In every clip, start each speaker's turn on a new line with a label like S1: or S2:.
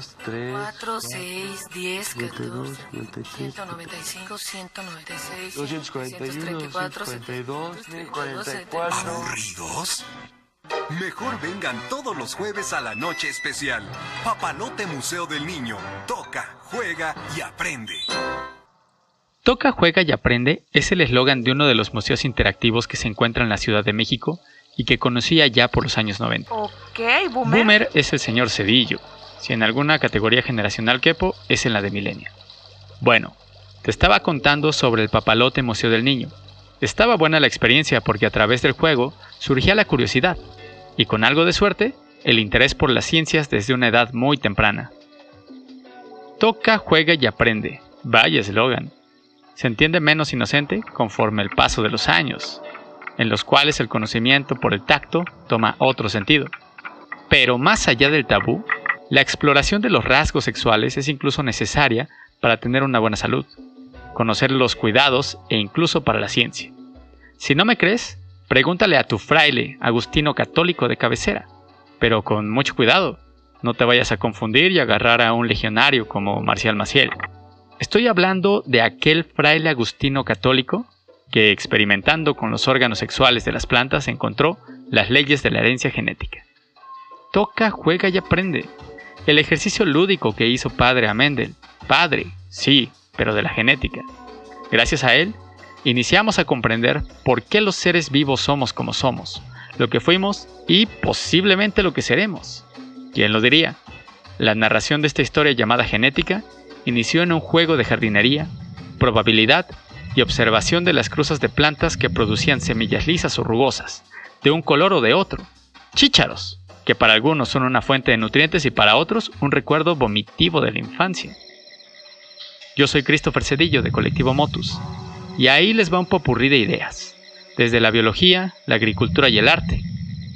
S1: 2, 3,
S2: 4, 6, 10,
S1: 52,
S2: 14,
S1: 56,
S2: 195, 196,
S1: 241,
S2: 134,
S1: 142,
S2: 72,
S1: 1044.
S3: ¿Aburridos? Mejor vengan todos los jueves a la noche especial. Papalote Museo del Niño. Toca, juega y aprende.
S4: Toca, juega y aprende es el eslogan de uno de los museos interactivos que se encuentra en la Ciudad de México y que conocía ya por los años 90.
S5: Ok, boomer.
S4: Boomer es el señor Cedillo. Si en alguna categoría generacional quepo, es en la de Millennial. Bueno, te estaba contando sobre el papalote Museo del Niño. Estaba buena la experiencia porque a través del juego surgía la curiosidad y con algo de suerte, el interés por las ciencias desde una edad muy temprana. Toca, juega y aprende. Vaya eslogan. Se entiende menos inocente conforme el paso de los años, en los cuales el conocimiento por el tacto toma otro sentido. Pero más allá del tabú, la exploración de los rasgos sexuales es incluso necesaria para tener una buena salud, conocer los cuidados e incluso para la ciencia. Si no me crees, pregúntale a tu fraile, Agustino católico de cabecera, pero con mucho cuidado, no te vayas a confundir y agarrar a un legionario como Marcial Maciel. Estoy hablando de aquel fraile agustino católico que experimentando con los órganos sexuales de las plantas encontró las leyes de la herencia genética. Toca, juega y aprende. El ejercicio lúdico que hizo padre a Mendel. Padre, sí, pero de la genética. Gracias a él, iniciamos a comprender por qué los seres vivos somos como somos, lo que fuimos y posiblemente lo que seremos. ¿Quién lo diría? La narración de esta historia llamada genética inició en un juego de jardinería, probabilidad y observación de las cruzas de plantas que producían semillas lisas o rugosas, de un color o de otro. Chícharos, que para algunos son una fuente de nutrientes y para otros un recuerdo vomitivo de la infancia. Yo soy Christopher Cedillo de Colectivo Motus, y ahí les va un popurrí de ideas, desde la biología, la agricultura y el arte,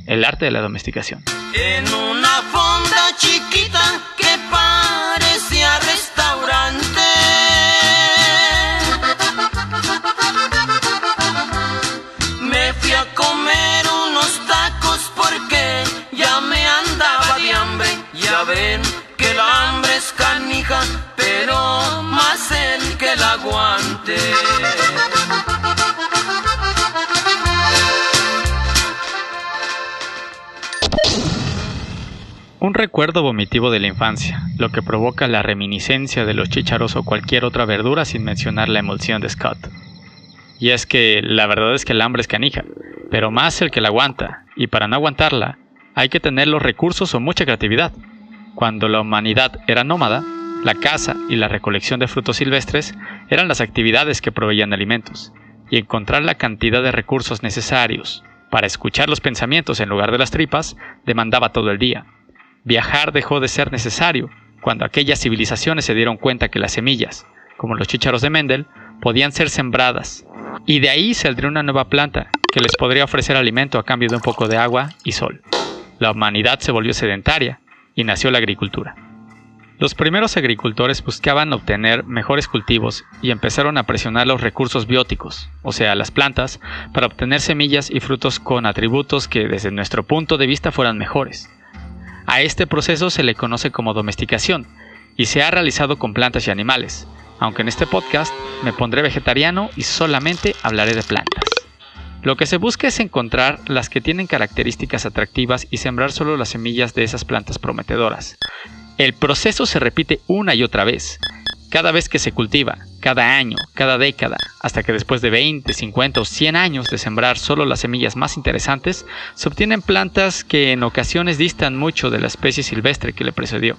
S4: el arte de la domesticación.
S6: En una fonda chiquita pero más el que la aguante.
S4: Un recuerdo vomitivo de la infancia, lo que provoca la reminiscencia de los chícharos o cualquier otra verdura sin mencionar la emulsión de Scott. Y es que la verdad es que el hambre es canija, pero más el que la aguanta, y para no aguantarla, hay que tener los recursos o mucha creatividad. Cuando la humanidad era nómada, la caza y la recolección de frutos silvestres eran las actividades que proveían alimentos, y encontrar la cantidad de recursos necesarios para escuchar los pensamientos en lugar de las tripas demandaba todo el día. Viajar dejó de ser necesario cuando aquellas civilizaciones se dieron cuenta que las semillas, como los chícharos de Mendel, podían ser sembradas, y de ahí saldría una nueva planta que les podría ofrecer alimento a cambio de un poco de agua y sol. La humanidad se volvió sedentaria y nació la agricultura. Los primeros agricultores buscaban obtener mejores cultivos y empezaron a presionar los recursos bióticos, o sea, las plantas, para obtener semillas y frutos con atributos que desde nuestro punto de vista fueran mejores. A este proceso se le conoce como domesticación y se ha realizado con plantas y animales, aunque en este podcast me pondré vegetariano y solamente hablaré de plantas. Lo que se busca es encontrar las que tienen características atractivas y sembrar solo las semillas de esas plantas prometedoras. El proceso se repite una y otra vez, cada vez que se cultiva, cada año, cada década, hasta que después de 20, 50 o 100 años de sembrar solo las semillas más interesantes, se obtienen plantas que en ocasiones distan mucho de la especie silvestre que le precedió.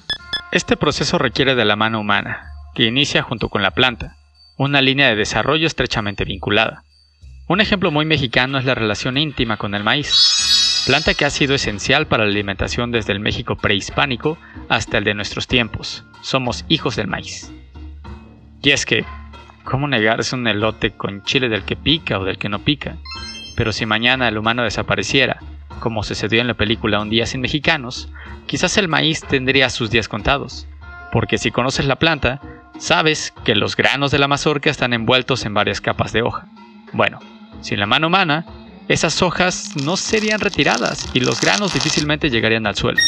S4: Este proceso requiere de la mano humana, que inicia junto con la planta, una línea de desarrollo estrechamente vinculada. Un ejemplo muy mexicano es la relación íntima con el maíz, planta que ha sido esencial para la alimentación desde el México prehispánico hasta el de nuestros tiempos. Somos hijos del maíz. Y es que, ¿cómo negarse un elote con chile del que pica o del que no pica? Pero si mañana el humano desapareciera, como sucedió en la película Un día sin mexicanos, quizás el maíz tendría sus días contados. Porque si conoces la planta, sabes que los granos de la mazorca están envueltos en varias capas de hoja. Bueno, sin la mano humana, esas hojas no serían retiradas y los granos difícilmente llegarían al suelo.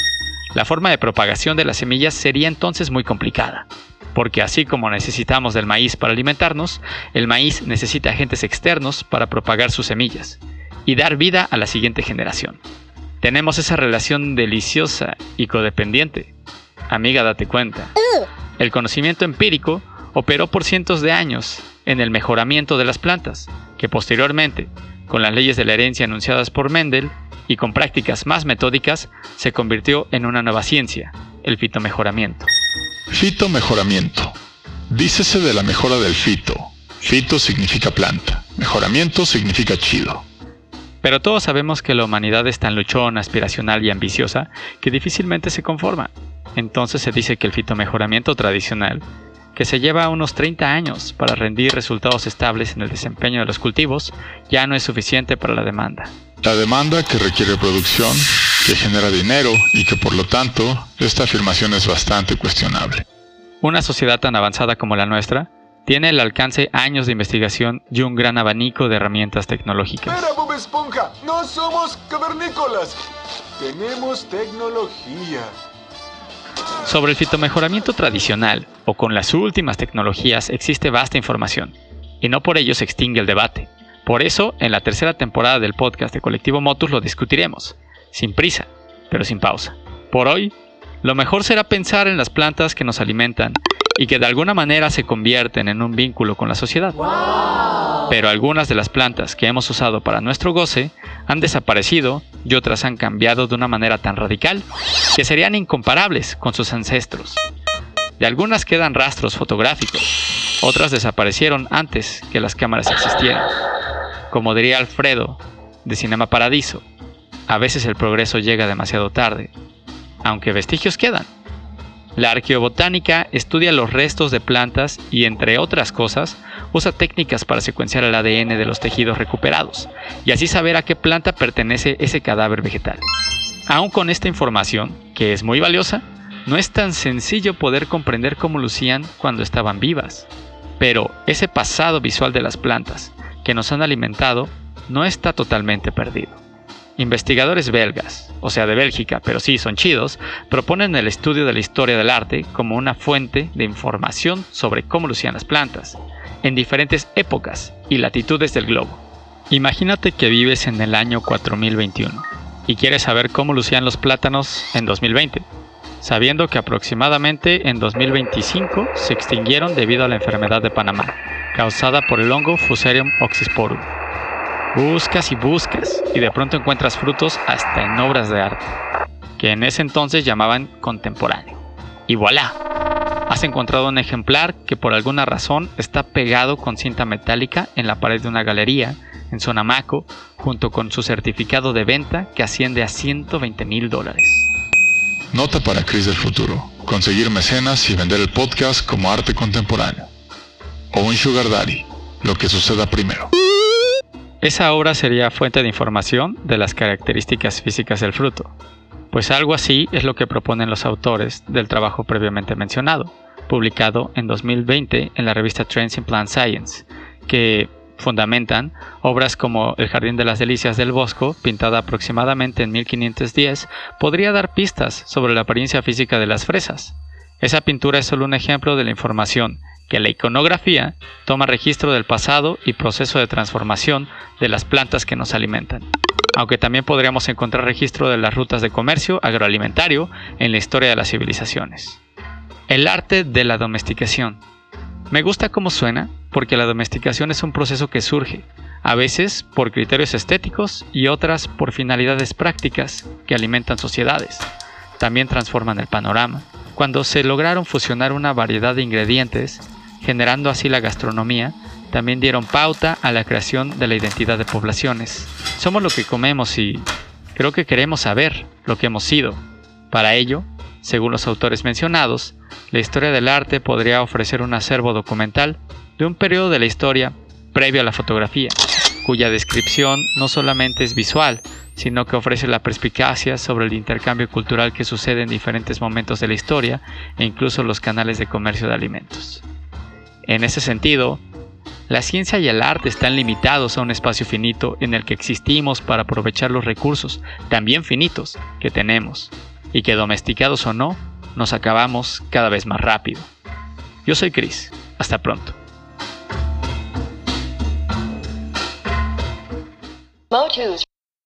S4: La forma de propagación de las semillas sería entonces muy complicada, porque así como necesitamos del maíz para alimentarnos, el maíz necesita agentes externos para propagar sus semillas y dar vida a la siguiente generación. Tenemos esa relación deliciosa y codependiente. Amiga, date cuenta. El conocimiento empírico operó por cientos de años en el mejoramiento de las plantas, que posteriormente, con las leyes de la herencia anunciadas por Mendel y con prácticas más metódicas, se convirtió en una nueva ciencia, el fitomejoramiento.
S1: Fitomejoramiento. Dícese de la mejora del fito. Fito significa planta. Mejoramiento significa chido.
S4: Pero todos sabemos que la humanidad es tan luchona, aspiracional y ambiciosa que difícilmente se conforma. Entonces se dice que el fitomejoramiento tradicional que se lleva unos 30 años para rendir resultados estables en el desempeño de los cultivos, ya no es suficiente para la demanda.
S1: La demanda que requiere producción, que genera dinero y que por lo tanto esta afirmación es bastante cuestionable.
S4: Una sociedad tan avanzada como la nuestra tiene el alcance años de investigación y un gran abanico de herramientas tecnológicas.
S5: Espera, Bob Esponja, no somos cavernícolas. Tenemos tecnología.
S4: Sobre el fitomejoramiento tradicional o con las últimas tecnologías existe vasta información, y no por ello se extingue el debate. Por eso, en la tercera temporada del podcast de Colectivo Motus lo discutiremos, sin prisa, pero sin pausa. Por hoy, lo mejor será pensar en las plantas que nos alimentan y que de alguna manera se convierten en un vínculo con la sociedad. Pero algunas de las plantas que hemos usado para nuestro goce han desaparecido y otras han cambiado de una manera tan radical que serían incomparables con sus ancestros. De algunas quedan rastros fotográficos, otras desaparecieron antes que las cámaras existieran. Como diría Alfredo, de Cinema Paradiso, a veces el progreso llega demasiado tarde, aunque vestigios quedan. La arqueobotánica estudia los restos de plantas y, entre otras cosas, usa técnicas para secuenciar el ADN de los tejidos recuperados y así saber a qué planta pertenece ese cadáver vegetal. Aún con esta información, que es muy valiosa, no es tan sencillo poder comprender cómo lucían cuando estaban vivas. Pero ese pasado visual de las plantas que nos han alimentado no está totalmente perdido. Investigadores belgas, o sea de Bélgica, pero sí son chidos, proponen el estudio de la historia del arte como una fuente de información sobre cómo lucían las plantas, en diferentes épocas y latitudes del globo. Imagínate que vives en el año 4021 y quieres saber cómo lucían los plátanos en 2020, sabiendo que aproximadamente en 2025 se extinguieron debido a la enfermedad de Panamá, causada por el hongo Fusarium oxysporum. Buscas y buscas y de pronto encuentras frutos hasta en obras de arte, que en ese entonces llamaban contemporáneo. Y voilà, has encontrado un ejemplar que por alguna razón está pegado con cinta metálica en la pared de una galería en Sonamaco, junto con su certificado de venta que asciende a 120 mil dólares.
S1: Nota para Cris del futuro. Conseguir mecenas y vender el podcast como arte contemporáneo. O un sugar daddy. Lo que suceda primero.
S4: Esa obra sería fuente de información de las características físicas del fruto, pues algo así es lo que proponen los autores del trabajo previamente mencionado, publicado en 2020 en la revista Trends in Plant Science, que fundamentan obras como El Jardín de las Delicias del Bosco, pintada aproximadamente en 1510, podría dar pistas sobre la apariencia física de las fresas. Esa pintura es solo un ejemplo de la información que la iconografía toma registro del pasado y proceso de transformación de las plantas que nos alimentan. Aunque también podríamos encontrar registro de las rutas de comercio agroalimentario en la historia de las civilizaciones. El arte de la domesticación. Me gusta cómo suena porque la domesticación es un proceso que surge, a veces por criterios estéticos y otras por finalidades prácticas que alimentan sociedades. También transforman el panorama. Cuando se lograron fusionar una variedad de ingredientes generando así la gastronomía, también dieron pauta a la creación de la identidad de poblaciones. Somos lo que comemos y creo que queremos saber lo que hemos sido. Para ello, según los autores mencionados, la historia del arte podría ofrecer un acervo documental de un periodo de la historia previo a la fotografía, cuya descripción no solamente es visual, sino que ofrece la perspicacia sobre el intercambio cultural que sucede en diferentes momentos de la historia e incluso los canales de comercio de alimentos. En ese sentido, la ciencia y el arte están limitados a un espacio finito en el que existimos para aprovechar los recursos, también finitos, que tenemos. y que domesticados o no, nos acabamos cada vez más rápido. Yo soy Chris, hasta pronto.